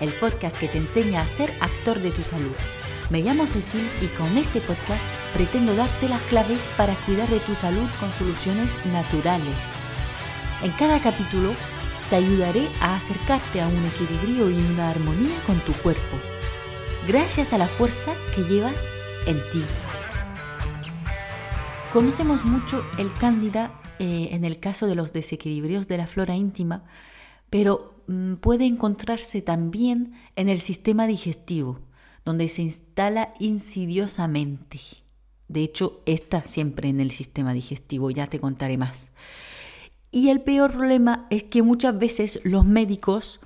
el podcast que te enseña a ser actor de tu salud. Me llamo Cecil y con este podcast pretendo darte las claves para cuidar de tu salud con soluciones naturales. En cada capítulo te ayudaré a acercarte a un equilibrio y una armonía con tu cuerpo, gracias a la fuerza que llevas en ti. Conocemos mucho el cándida eh, en el caso de los desequilibrios de la flora íntima, pero puede encontrarse también en el sistema digestivo, donde se instala insidiosamente. De hecho, está siempre en el sistema digestivo, ya te contaré más. Y el peor problema es que muchas veces los médicos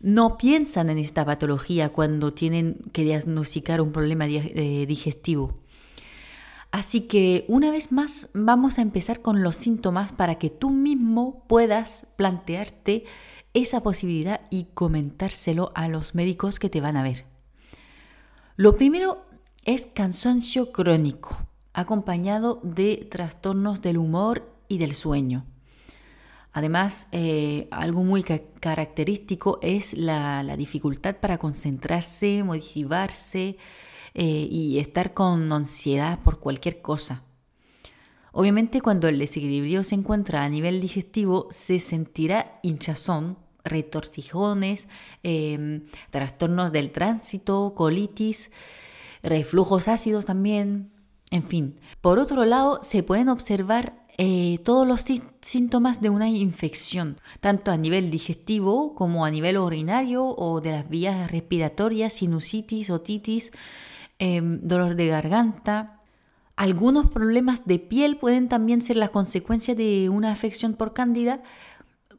no piensan en esta patología cuando tienen que diagnosticar un problema eh, digestivo. Así que una vez más vamos a empezar con los síntomas para que tú mismo puedas plantearte esa posibilidad y comentárselo a los médicos que te van a ver. Lo primero es cansancio crónico, acompañado de trastornos del humor y del sueño. Además, eh, algo muy característico es la, dificultad para concentrarse, motivarse eh, y estar con ansiedad por cualquier cosa. Obviamente cuando el desequilibrio se encuentra a nivel digestivo se sentirá hinchazón, retortijones, em, trastornos del tránsito, colitis, reflujos ácidos también, en fin. Por otro lado, se pueden observar eh, todos los síntomas de una infección, tanto a nivel digestivo como a nivel urinario o de las vías respiratorias, sinusitis, otitis, em, dolor de garganta, algunos problemas de piel pueden también ser la consecuencia de una afección por cándida,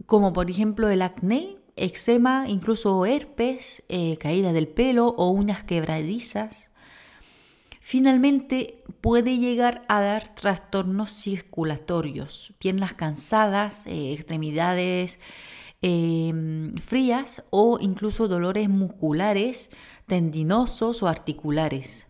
como por ejemplo el acné, eczema, incluso herpes, eh, caída del pelo o uñas quebradizas. Finalmente puede llegar a dar trastornos circulatorios, piernas cansadas, eh, extremidades em, frías o incluso dolores musculares, tendinosos o articulares.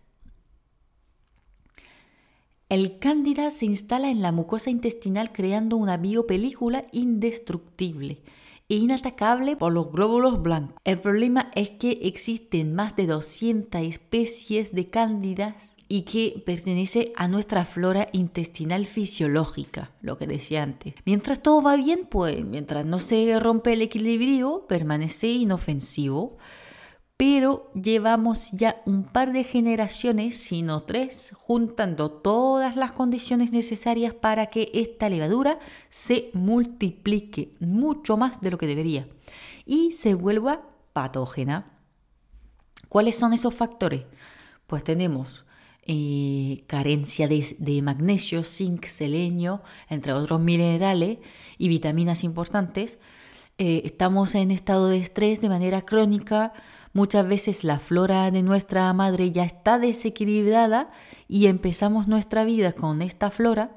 El cándida se instala en la mucosa intestinal creando una biopelícula indestructible e inatacable por los glóbulos blancos. El problema es que existen más de 200 especies de cándidas y que pertenece a nuestra flora intestinal fisiológica, lo que decía antes. Mientras todo va bien, pues mientras no se rompe el equilibrio, permanece inofensivo pero llevamos ya un par de generaciones, sino tres, juntando todas las condiciones necesarias para que esta levadura se multiplique mucho más de lo que debería y se vuelva patógena. ¿Cuáles son esos factores? Pues tenemos eh, carencia de, magnesio, zinc, selenio, entre otros minerales y vitaminas importantes. Eh, estamos en estado de estrés de manera crónica, Muchas veces la flora de nuestra madre ya está desequilibrada y empezamos nuestra vida con esta flora.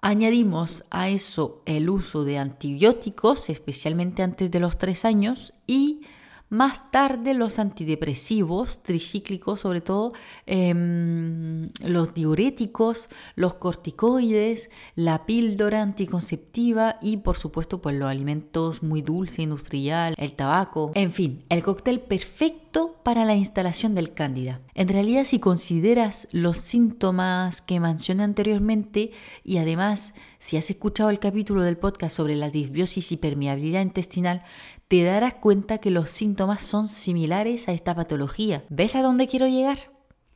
Añadimos a eso el uso de antibióticos, especialmente antes de los tres años, y más tarde los antidepresivos, tricíclicos sobre todo, em, los diuréticos, los corticoides, la píldora anticonceptiva y por supuesto pues los alimentos muy dulces, industrial, el tabaco, en fin, el cóctel perfecto para la instalación del cándida. En realidad si consideras los síntomas que mencioné anteriormente y además si has escuchado el capítulo del podcast sobre la disbiosis y permeabilidad intestinal, te darás cuenta que los síntomas son similares a esta patología. ¿Ves a dónde quiero llegar?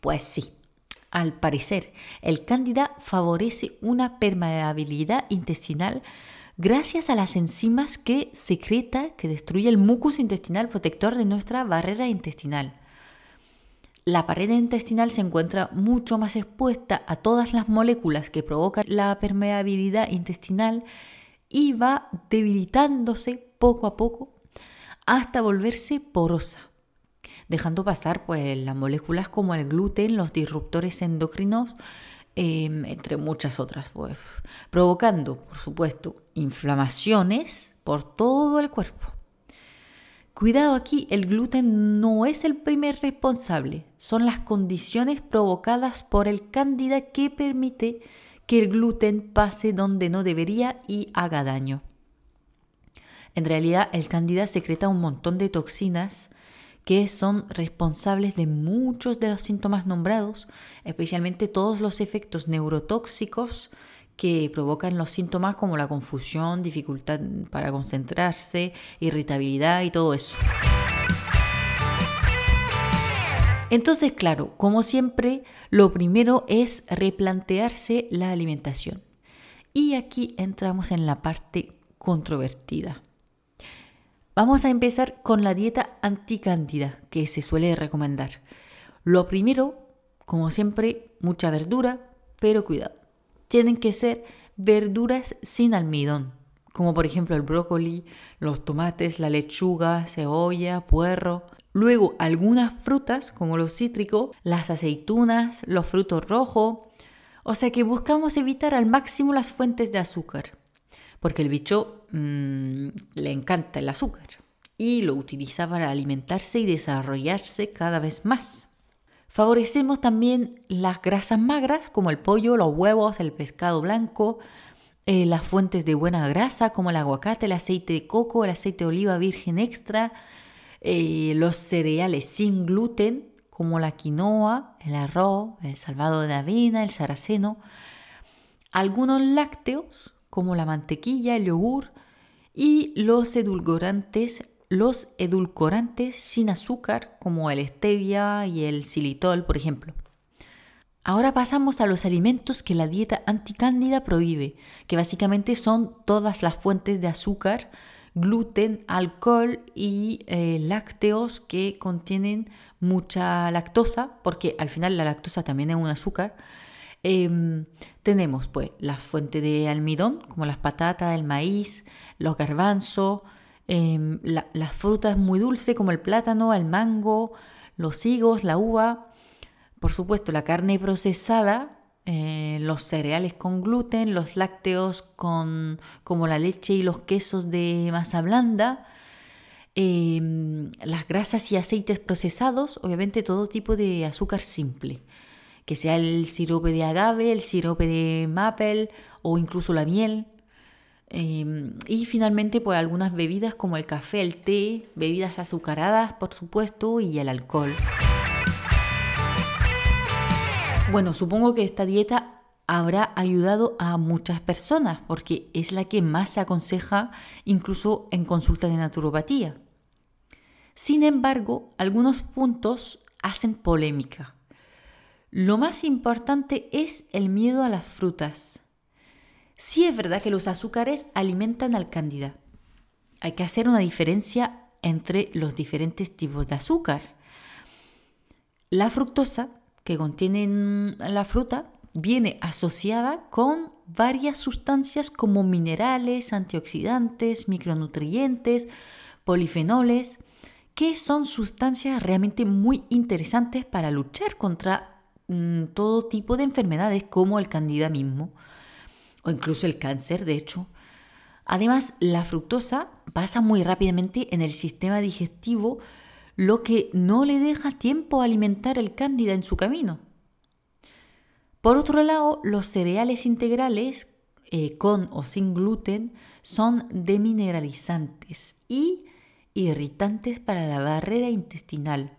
Pues sí. Al parecer, el cándida favorece una permeabilidad intestinal gracias a las enzimas que secreta, que destruye el mucus intestinal protector de nuestra barrera intestinal. La pared intestinal se encuentra mucho más expuesta a todas las moléculas que provocan la permeabilidad intestinal y va debilitándose poco a poco hasta volverse porosa, dejando pasar pues, las moléculas como el gluten, los disruptores endocrinos, em, entre muchas otras, pues, provocando, por supuesto, inflamaciones por todo el cuerpo. Cuidado aquí, el gluten no es el primer responsable, son las condiciones provocadas por el cándida que permite que el gluten pase donde no debería y haga daño. En realidad, el cándida secreta un montón de toxinas que son responsables de muchos de los síntomas nombrados, especialmente todos los efectos neurotóxicos que provocan los síntomas como la confusión, dificultad para concentrarse, irritabilidad y todo eso. Entonces, claro, como siempre, lo primero es replantearse la alimentación. Y aquí entramos en la parte controvertida. Vamos a empezar con la dieta anticándida que se suele recomendar. Lo primero, como siempre, mucha verdura, pero cuidado. Tienen que ser verduras sin almidón, como por ejemplo el brócoli, los tomates, la lechuga, cebolla, puerro, Luego, algunas frutas, como los cítricos, las aceitunas, los frutos rojos. O sea que buscamos evitar al máximo las fuentes de azúcar, porque el bicho mm, le encanta el azúcar y lo utiliza para alimentarse y desarrollarse cada vez más. Favorecemos también las grasas magras, como el pollo, los huevos, el pescado blanco, eh, las fuentes de buena grasa, como el aguacate, el aceite de coco, el aceite de oliva virgen extra, eh, los cereales sin gluten, como la quinoa, el arroz, el salvado de avena, el saraceno, algunos lácteos, como la mantequilla, el yogur, y los edulcorantes, los edulcorantes sin azúcar, como el stevia y el xilitol, por ejemplo. Ahora pasamos a los alimentos que la dieta anticándida prohíbe, que básicamente son todas las fuentes de azúcar, gluten, alcohol y eh, lácteos que contienen mucha lactosa, porque al final la lactosa también es un azúcar. Em, tenemos pues la fuente de almidón, como las patatas, el maíz, los garbanzos, em, las frutas muy dulces como el plátano, el mango, los higos, la uva. Por supuesto, la carne procesada, eh, los cereales con gluten, los lácteos con, como la leche y los quesos de masa blanda, em, las grasas y aceites procesados, obviamente todo tipo de azúcar simple, que sea el sirope de agave, el sirope de maple o incluso la miel. Em, y finalmente, pues algunas bebidas como el café, el té, bebidas azucaradas, por supuesto, y el alcohol. Bueno, supongo que esta dieta habrá ayudado a muchas personas porque es la que más se aconseja incluso en consulta de naturopatía. Sin embargo, algunos puntos hacen polémica. Lo más importante es el miedo a las frutas. Sí es verdad que los azúcares alimentan al cándida. Hay que hacer una diferencia entre los diferentes tipos de azúcar. La fructosa que contienen la fruta viene asociada con varias sustancias como minerales, antioxidantes, micronutrientes, polifenoles, que son sustancias realmente muy interesantes para luchar contra mm, todo tipo de enfermedades como el candida mismo o incluso el cáncer, de hecho. Además, la fructosa pasa muy rápidamente en el sistema digestivo lo que no le deja tiempo a alimentar el cándida en su camino. Por otro lado, los cereales integrales, eh, con o sin gluten, son demineralizantes y irritantes para la barrera intestinal.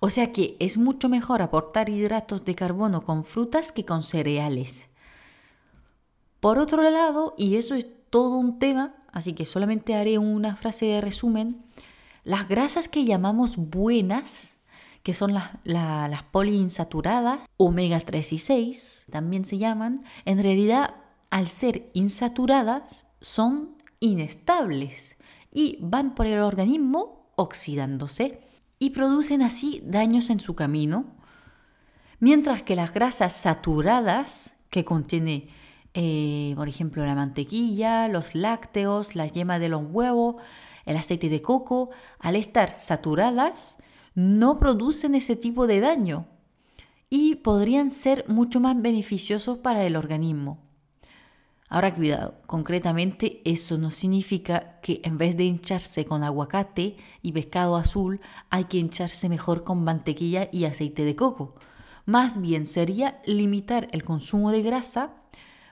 O sea que es mucho mejor aportar hidratos de carbono con frutas que con cereales. Por otro lado, y eso es todo un tema, así que solamente haré una frase de resumen, las grasas que llamamos buenas, que son las, poliinsaturadas, omega 3 y 6, también se llaman, en realidad al ser insaturadas son inestables y van por el organismo oxidándose y producen así daños en su camino, mientras que las grasas saturadas, que contiene, eh, por ejemplo, la mantequilla, los lácteos, la yema de los huevos, el aceite de coco, al estar saturadas, no producen ese tipo de daño y podrían ser mucho más beneficiosos para el organismo. Ahora cuidado, concretamente eso no significa que en vez de hincharse con aguacate y pescado azul, hay que hincharse mejor con mantequilla y aceite de coco. Más bien sería limitar el consumo de grasa,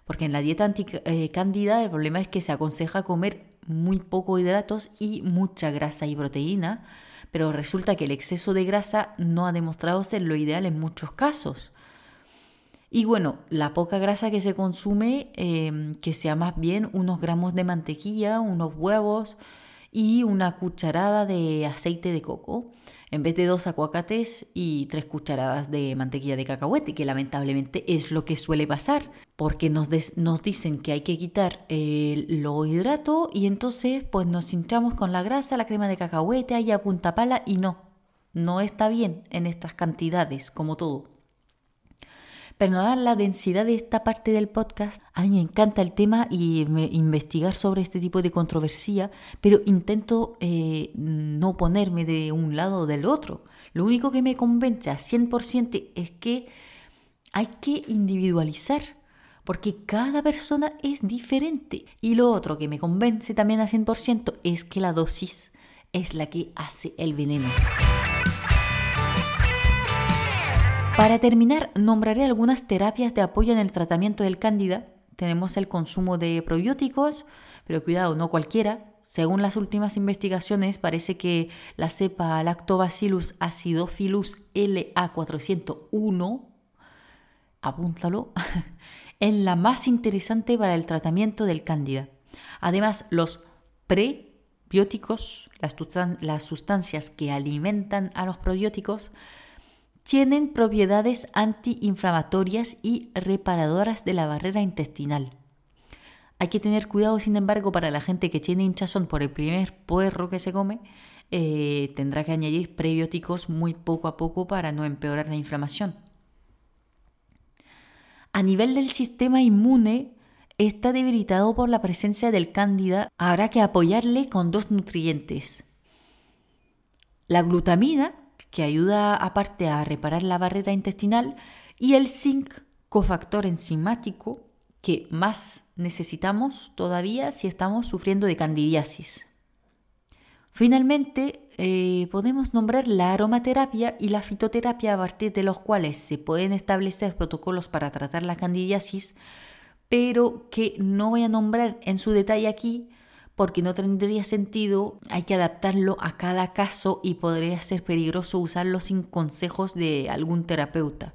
porque en la dieta anticándida el problema es que se aconseja comer muy poco hidratos y mucha grasa y proteína, pero resulta que el exceso de grasa no ha demostrado ser lo ideal en muchos casos. Y bueno, la poca grasa que se consume, em, que sea más bien unos gramos de mantequilla, unos huevos y una cucharada de aceite de coco en vez de dos aguacates y tres cucharadas de mantequilla de cacahuete, que lamentablemente es lo que suele pasar, porque nos, nos dicen que hay que quitar el lo hidrato y entonces pues nos hinchamos con la grasa, la crema de cacahuete, ahí a punta pala y no, no está bien en estas cantidades, como todo. Pero no dar la densidad de esta parte del podcast, a mí me encanta el tema y investigar sobre este tipo de controversia, pero intento eh, no ponerme de un lado o del otro. Lo único que me convence a 100% es que hay que individualizar, porque cada persona es diferente. Y lo otro que me convence también a 100% es que la dosis es la que hace el veneno. Para terminar, nombraré algunas terapias de apoyo en el tratamiento del cándida. Tenemos el consumo de probióticos, pero cuidado, no cualquiera. Según las últimas investigaciones, parece que la cepa Lactobacillus acidophilus LA401, apúntalo, es la más interesante para el tratamiento del cándida. Además, los prebióticos, las sustancias que alimentan a los probióticos, tienen propiedades antiinflamatorias y reparadoras de la barrera intestinal. Hay que tener cuidado, sin embargo, para la gente que tiene hinchazón por el primer puerro que se come, eh, tendrá que añadir prebióticos muy poco a poco para no empeorar la inflamación. A nivel del sistema inmune, está debilitado por la presencia del cándida, habrá que apoyarle con dos nutrientes. La glutamina, que ayuda aparte a reparar la barrera intestinal, y el zinc, cofactor enzimático, que más necesitamos todavía si estamos sufriendo de candidiasis. Finalmente, eh, podemos nombrar la aromaterapia y la fitoterapia a partir de los cuales se pueden establecer protocolos para tratar la candidiasis, pero que no voy a nombrar en su detalle aquí porque no tendría sentido, hay que adaptarlo a cada caso y podría ser peligroso usarlo sin consejos de algún terapeuta.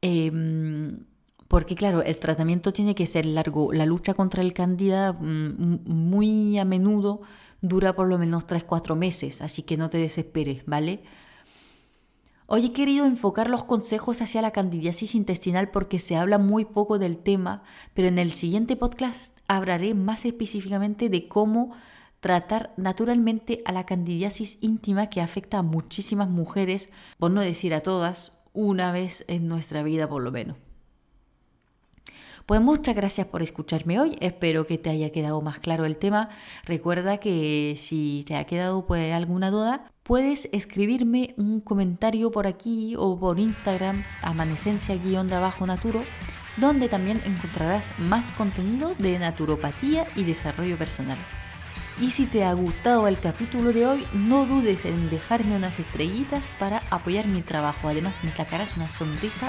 Em, porque claro, el tratamiento tiene que ser largo. La lucha contra el candida mm, muy a menudo dura por lo menos 3-4 meses, así que no te desesperes, ¿vale? Hoy he querido enfocar los consejos hacia la candidiasis intestinal porque se habla muy poco del tema, pero en el siguiente podcast hablaré más específicamente de cómo tratar naturalmente a la candidiasis íntima que afecta a muchísimas mujeres, por no decir a todas, una vez en nuestra vida por lo menos. Pues muchas gracias por escucharme hoy, espero que te haya quedado más claro el tema. Recuerda que si te ha quedado pues alguna duda, puedes escribirme un comentario por aquí o por Instagram, amanecencia-naturo, donde también encontrarás más contenido de naturopatía y desarrollo personal. Y si te ha gustado el capítulo de hoy, no dudes en dejarme unas estrellitas para apoyar mi trabajo. Además, me sacarás una sonrisa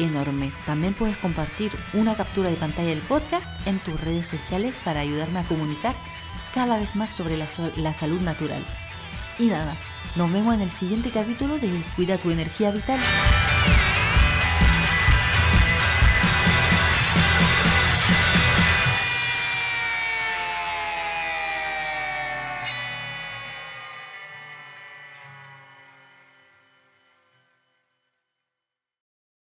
enorme. También puedes compartir una captura de pantalla del podcast en tus redes sociales para ayudarme a comunicar cada vez más sobre la, la salud natural. Y nada, nos vemos en el siguiente capítulo de Cuida tu energía vital.